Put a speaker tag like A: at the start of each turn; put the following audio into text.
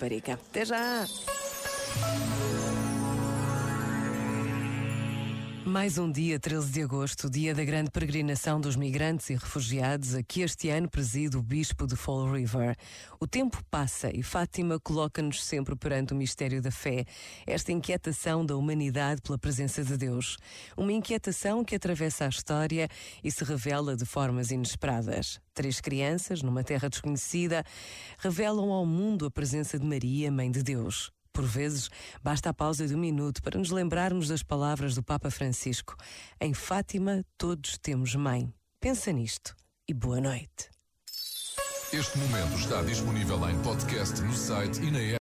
A: Ibérica. Hasta ya. Mais um dia, 13 de agosto, dia da grande peregrinação dos migrantes e refugiados, a que este ano preside o Bispo de Fall River. O tempo passa e Fátima coloca-nos sempre perante o mistério da fé, esta inquietação da humanidade pela presença de Deus. Uma inquietação que atravessa a história e se revela de formas inesperadas. Três crianças, numa terra desconhecida, revelam ao mundo a presença de Maria, Mãe de Deus. Por vezes, basta a pausa de um minuto para nos lembrarmos das palavras do Papa Francisco. Em Fátima, todos temos mãe. Pensa nisto e boa noite.
B: Este momento está disponível em podcast no site e na app.